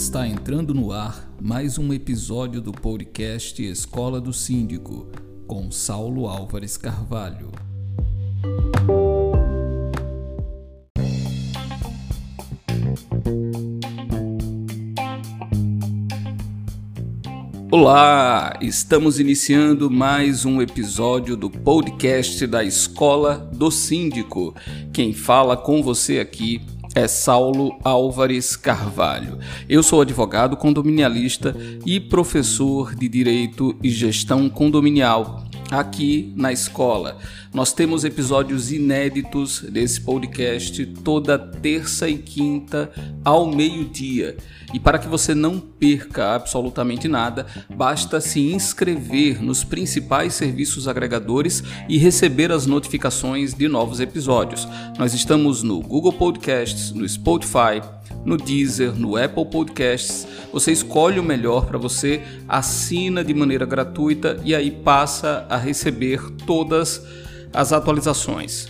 Está entrando no ar mais um episódio do podcast Escola do Síndico, com Saulo Álvares Carvalho. Olá, estamos iniciando mais um episódio do podcast da Escola do Síndico. Quem fala com você aqui é Saulo Álvares Carvalho. Eu sou advogado condominialista e professor de Direito e Gestão Condominial aqui na escola. Nós temos episódios inéditos desse podcast toda terça e quinta ao meio-dia. E para que você não perca absolutamente nada, basta se inscrever nos principais serviços agregadores e receber as notificações de novos episódios. Nós estamos no Google Podcasts, no Spotify, no Deezer, no Apple Podcasts. Você escolhe o melhor para você, assina de maneira gratuita e aí passa a receber todas as atualizações.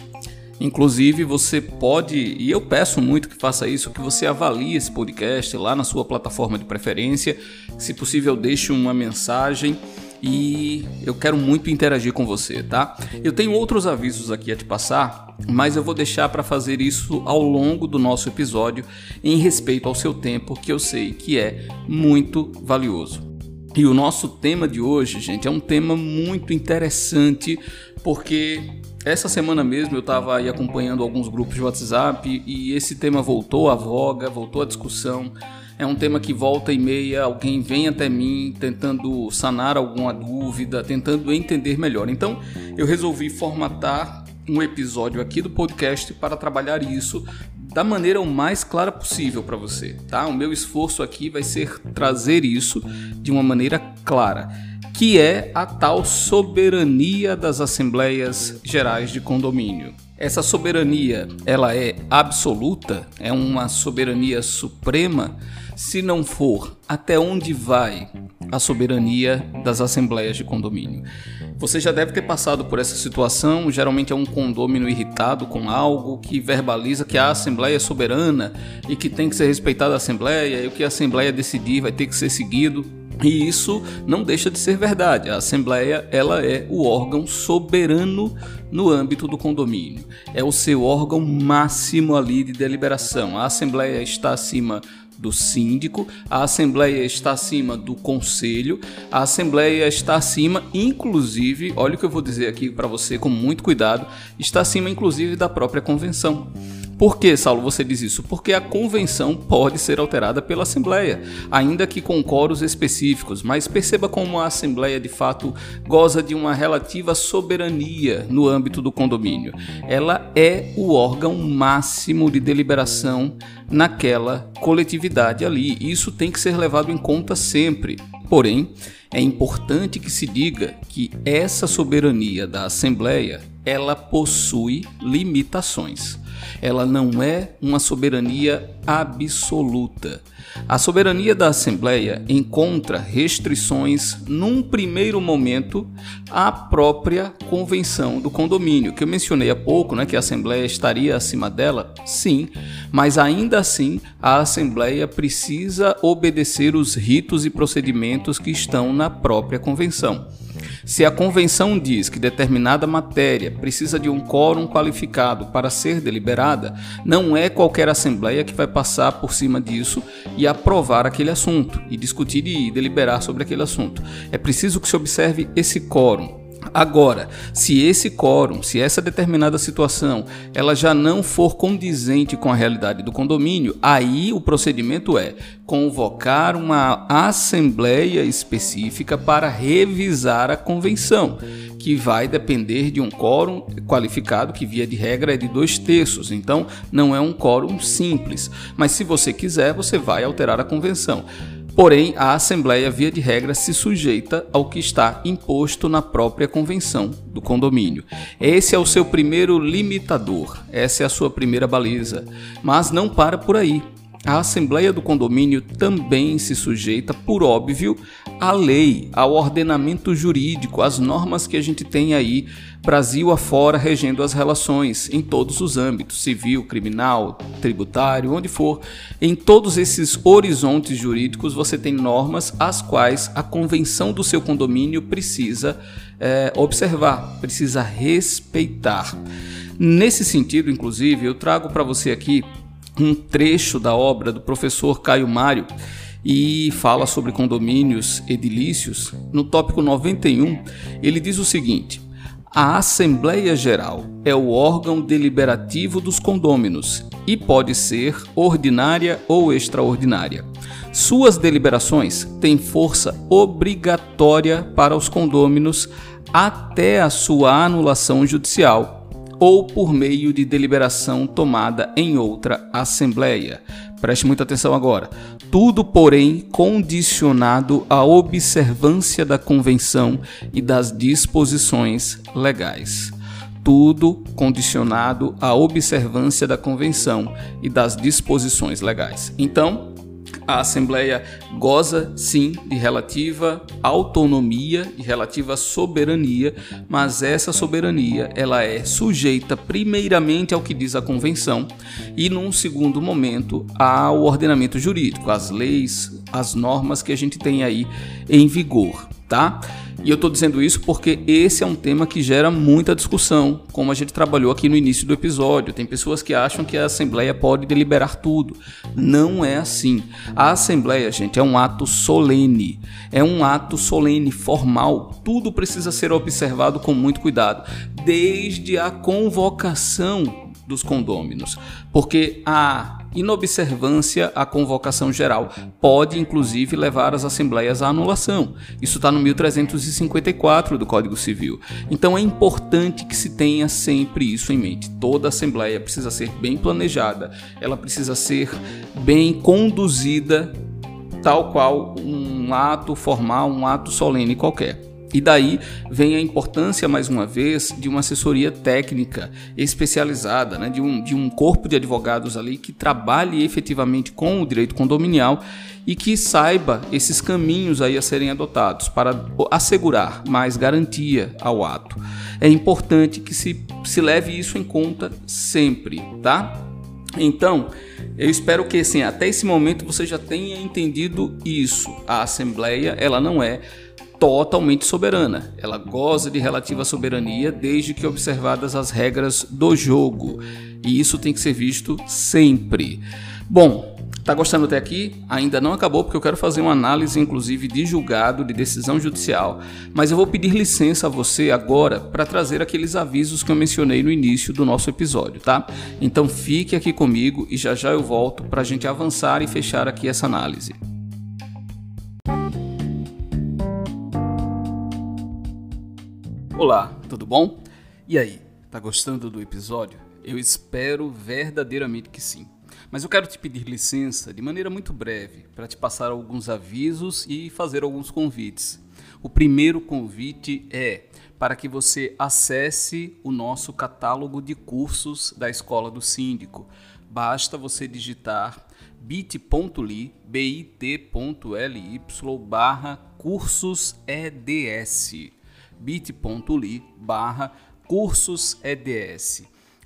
Inclusive, você pode, e eu peço muito que faça isso, que você avalie esse podcast lá na sua plataforma de preferência. Se possível, deixe uma mensagem e eu quero muito interagir com você, tá? Eu tenho outros avisos aqui a te passar, mas eu vou deixar para fazer isso ao longo do nosso episódio em respeito ao seu tempo, que eu sei que é muito valioso. E o nosso tema de hoje, gente, é um tema muito interessante porque essa semana mesmo eu estava aí acompanhando alguns grupos de WhatsApp e esse tema voltou à voga, voltou à discussão. É um tema que volta e meia alguém vem até mim tentando sanar alguma dúvida, tentando entender melhor. Então eu resolvi formatar um episódio aqui do podcast para trabalhar isso da maneira o mais clara possível para você, tá? O meu esforço aqui vai ser trazer isso de uma maneira clara que é a tal soberania das assembleias gerais de condomínio. Essa soberania, ela é absoluta? É uma soberania suprema? Se não for, até onde vai a soberania das assembleias de condomínio? Você já deve ter passado por essa situação, geralmente é um condômino irritado com algo que verbaliza que a assembleia é soberana e que tem que ser respeitada a assembleia e o que a assembleia decidir vai ter que ser seguido. E isso não deixa de ser verdade. A Assembleia ela é o órgão soberano no âmbito do condomínio. É o seu órgão máximo ali de deliberação. A Assembleia está acima do síndico, a Assembleia está acima do conselho, a Assembleia está acima, inclusive, olha o que eu vou dizer aqui para você com muito cuidado, está acima inclusive da própria convenção. Por que, Saulo, você diz isso? Porque a convenção pode ser alterada pela Assembleia, ainda que com coros específicos, mas perceba como a Assembleia de fato goza de uma relativa soberania no âmbito do condomínio. Ela é o órgão máximo de deliberação naquela coletividade ali. Isso tem que ser levado em conta sempre. Porém, é importante que se diga que essa soberania da Assembleia ela possui limitações ela não é uma soberania absoluta. A soberania da Assembleia encontra restrições, num primeiro momento, à própria convenção do condomínio, que eu mencionei há pouco, né, que a Assembleia estaria acima dela, sim, mas ainda assim a Assembleia precisa obedecer os ritos e procedimentos que estão na própria convenção. Se a convenção diz que determinada matéria precisa de um quórum qualificado para ser deliberada, não é qualquer assembleia que vai passar por cima disso e aprovar aquele assunto e discutir e deliberar sobre aquele assunto. É preciso que se observe esse quórum. Agora, se esse quórum, se essa determinada situação, ela já não for condizente com a realidade do condomínio, aí o procedimento é convocar uma assembleia específica para revisar a convenção, que vai depender de um quórum qualificado que via de regra é de dois terços. Então, não é um quórum simples. Mas se você quiser, você vai alterar a convenção. Porém, a Assembleia, via de regra, se sujeita ao que está imposto na própria convenção do condomínio. Esse é o seu primeiro limitador, essa é a sua primeira baliza. Mas não para por aí. A Assembleia do Condomínio também se sujeita, por óbvio, à lei, ao ordenamento jurídico, às normas que a gente tem aí, Brasil afora, regendo as relações em todos os âmbitos civil, criminal, tributário, onde for. Em todos esses horizontes jurídicos, você tem normas às quais a convenção do seu condomínio precisa é, observar, precisa respeitar. Nesse sentido, inclusive, eu trago para você aqui um trecho da obra do professor Caio Mário e fala sobre condomínios edilícios. No tópico 91, ele diz o seguinte: a Assembleia Geral é o órgão deliberativo dos condôminos e pode ser ordinária ou extraordinária. Suas deliberações têm força obrigatória para os condôminos até a sua anulação judicial ou por meio de deliberação tomada em outra assembleia. Preste muita atenção agora. Tudo, porém, condicionado à observância da convenção e das disposições legais. Tudo condicionado à observância da convenção e das disposições legais. Então, a Assembleia goza sim de relativa autonomia e relativa soberania, mas essa soberania ela é sujeita primeiramente ao que diz a convenção e num segundo momento ao ordenamento jurídico, às leis, às normas que a gente tem aí em vigor, tá? E eu estou dizendo isso porque esse é um tema que gera muita discussão, como a gente trabalhou aqui no início do episódio. Tem pessoas que acham que a Assembleia pode deliberar tudo. Não é assim. A Assembleia, gente, é um ato solene. É um ato solene, formal. Tudo precisa ser observado com muito cuidado, desde a convocação dos condôminos, porque a inobservância à convocação geral pode, inclusive, levar as assembleias à anulação. Isso está no 1354 do Código Civil. Então é importante que se tenha sempre isso em mente. Toda assembleia precisa ser bem planejada, ela precisa ser bem conduzida, tal qual um ato formal, um ato solene qualquer. E daí vem a importância, mais uma vez, de uma assessoria técnica especializada, né? de, um, de um corpo de advogados ali que trabalhe efetivamente com o direito condominial e que saiba esses caminhos aí a serem adotados para assegurar mais garantia ao ato. É importante que se, se leve isso em conta sempre, tá? Então, eu espero que assim, até esse momento você já tenha entendido isso. A Assembleia, ela não é totalmente soberana. Ela goza de relativa soberania desde que observadas as regras do jogo. E isso tem que ser visto sempre. Bom, tá gostando até aqui? Ainda não acabou porque eu quero fazer uma análise inclusive de julgado, de decisão judicial, mas eu vou pedir licença a você agora para trazer aqueles avisos que eu mencionei no início do nosso episódio, tá? Então fique aqui comigo e já já eu volto para a gente avançar e fechar aqui essa análise. Olá, tudo bom? E aí, tá gostando do episódio? Eu espero verdadeiramente que sim. Mas eu quero te pedir licença de maneira muito breve para te passar alguns avisos e fazer alguns convites. O primeiro convite é para que você acesse o nosso catálogo de cursos da Escola do Síndico. Basta você digitar bit.ly, bit.ly barra cursos EDS bit.ly barra cursos EDS.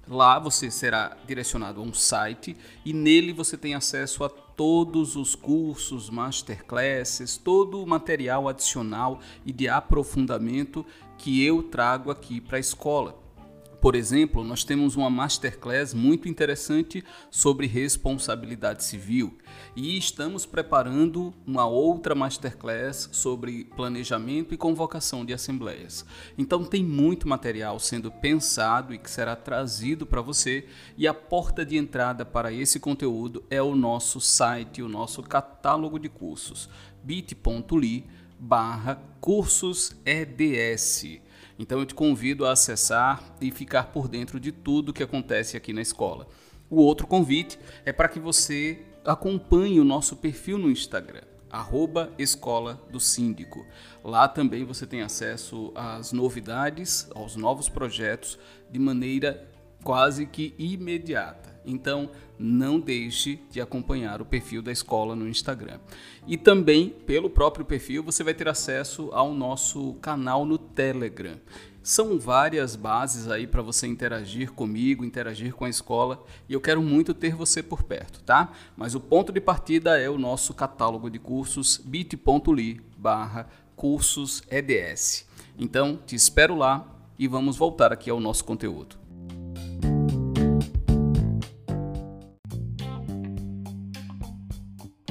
Lá você será direcionado a um site e nele você tem acesso a todos os cursos, masterclasses, todo o material adicional e de aprofundamento que eu trago aqui para a escola. Por exemplo, nós temos uma masterclass muito interessante sobre responsabilidade civil e estamos preparando uma outra masterclass sobre planejamento e convocação de assembleias. Então tem muito material sendo pensado e que será trazido para você e a porta de entrada para esse conteúdo é o nosso site, o nosso catálogo de cursos bit.ly barra cursos EDS. Então eu te convido a acessar e ficar por dentro de tudo que acontece aqui na escola. O outro convite é para que você acompanhe o nosso perfil no Instagram, arroba Escola do Síndico. Lá também você tem acesso às novidades, aos novos projetos de maneira quase que imediata. Então, não deixe de acompanhar o perfil da escola no Instagram. E também, pelo próprio perfil, você vai ter acesso ao nosso canal no Telegram. São várias bases aí para você interagir comigo, interagir com a escola, e eu quero muito ter você por perto, tá? Mas o ponto de partida é o nosso catálogo de cursos bit.ly barra cursos EDS. Então, te espero lá e vamos voltar aqui ao nosso conteúdo.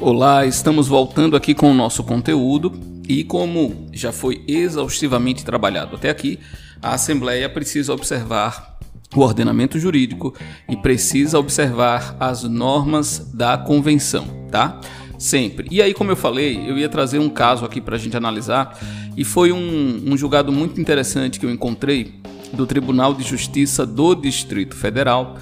Olá, estamos voltando aqui com o nosso conteúdo e como já foi exaustivamente trabalhado até aqui, a Assembleia precisa observar o ordenamento jurídico e precisa observar as normas da convenção, tá? Sempre. E aí, como eu falei, eu ia trazer um caso aqui para a gente analisar e foi um, um julgado muito interessante que eu encontrei do Tribunal de Justiça do Distrito Federal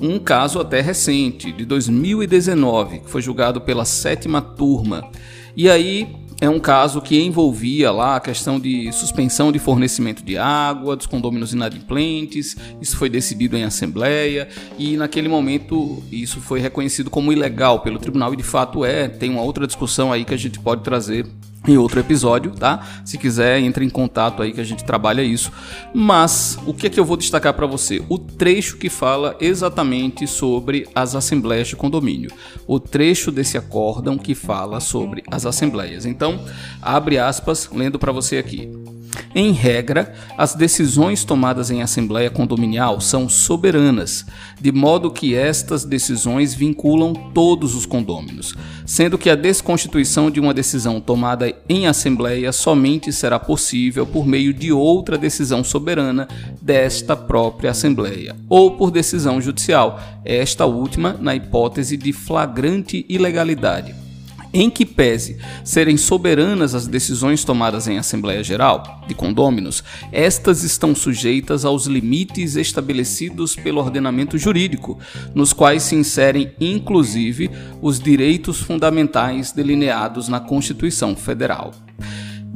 um caso até recente, de 2019, que foi julgado pela sétima turma. E aí é um caso que envolvia lá a questão de suspensão de fornecimento de água dos condôminos inadimplentes. Isso foi decidido em assembleia e naquele momento isso foi reconhecido como ilegal pelo tribunal e de fato é. Tem uma outra discussão aí que a gente pode trazer em outro episódio, tá? Se quiser, entre em contato aí que a gente trabalha isso. Mas o que é que eu vou destacar para você? O trecho que fala exatamente sobre as assembleias de condomínio. O trecho desse acórdão que fala sobre as assembleias. Então, abre aspas, lendo para você aqui. Em regra, as decisões tomadas em assembleia condominial são soberanas, de modo que estas decisões vinculam todos os condôminos, sendo que a desconstituição de uma decisão tomada em assembleia somente será possível por meio de outra decisão soberana desta própria assembleia, ou por decisão judicial, esta última na hipótese de flagrante ilegalidade em que pese serem soberanas as decisões tomadas em Assembleia Geral de condôminos, estas estão sujeitas aos limites estabelecidos pelo ordenamento jurídico, nos quais se inserem inclusive os direitos fundamentais delineados na Constituição Federal.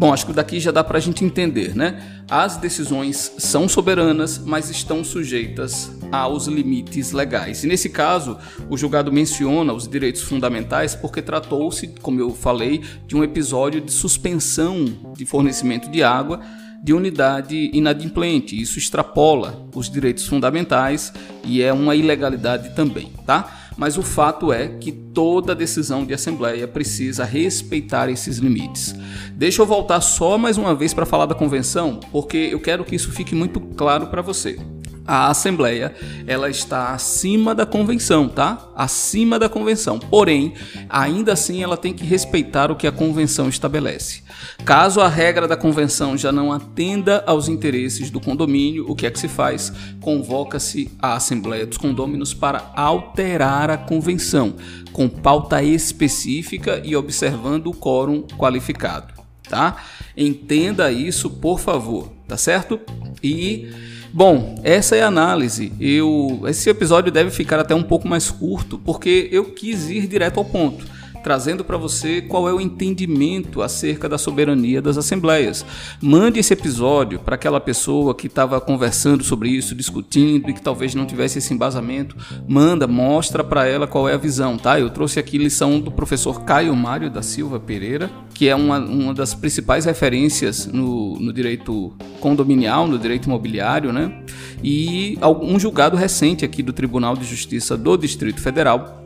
Bom, acho que daqui já dá para a gente entender, né? As decisões são soberanas, mas estão sujeitas aos limites legais. E nesse caso, o julgado menciona os direitos fundamentais porque tratou-se, como eu falei, de um episódio de suspensão de fornecimento de água de unidade inadimplente. Isso extrapola os direitos fundamentais e é uma ilegalidade também, tá? Mas o fato é que toda decisão de assembleia precisa respeitar esses limites. Deixa eu voltar só mais uma vez para falar da convenção, porque eu quero que isso fique muito claro para você a Assembleia ela está acima da convenção, tá? Acima da convenção. Porém, ainda assim ela tem que respeitar o que a convenção estabelece. Caso a regra da convenção já não atenda aos interesses do condomínio, o que é que se faz? Convoca-se a Assembleia dos Condôminos para alterar a convenção, com pauta específica e observando o quórum qualificado, tá? Entenda isso, por favor, tá certo? E Bom, essa é a análise. Eu, esse episódio deve ficar até um pouco mais curto, porque eu quis ir direto ao ponto trazendo para você qual é o entendimento acerca da soberania das assembleias. Mande esse episódio para aquela pessoa que estava conversando sobre isso, discutindo e que talvez não tivesse esse embasamento. Manda, mostra para ela qual é a visão, tá? Eu trouxe aqui lição do professor Caio Mário da Silva Pereira, que é uma, uma das principais referências no, no direito condominial, no direito imobiliário, né? E um julgado recente aqui do Tribunal de Justiça do Distrito Federal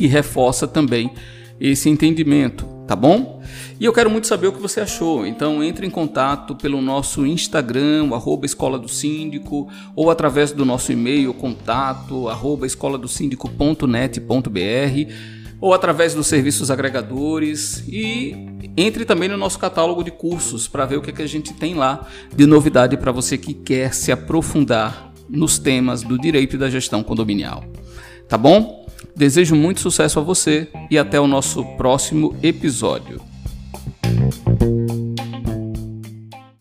que reforça também esse entendimento, tá bom? E eu quero muito saber o que você achou, então entre em contato pelo nosso Instagram, arroba Escola do Síndico, ou através do nosso e-mail, contato, arroba escoladosíndico.net.br, ou através dos serviços agregadores, e entre também no nosso catálogo de cursos para ver o que, é que a gente tem lá de novidade para você que quer se aprofundar nos temas do direito e da gestão condominial. Tá bom? Desejo muito sucesso a você e até o nosso próximo episódio.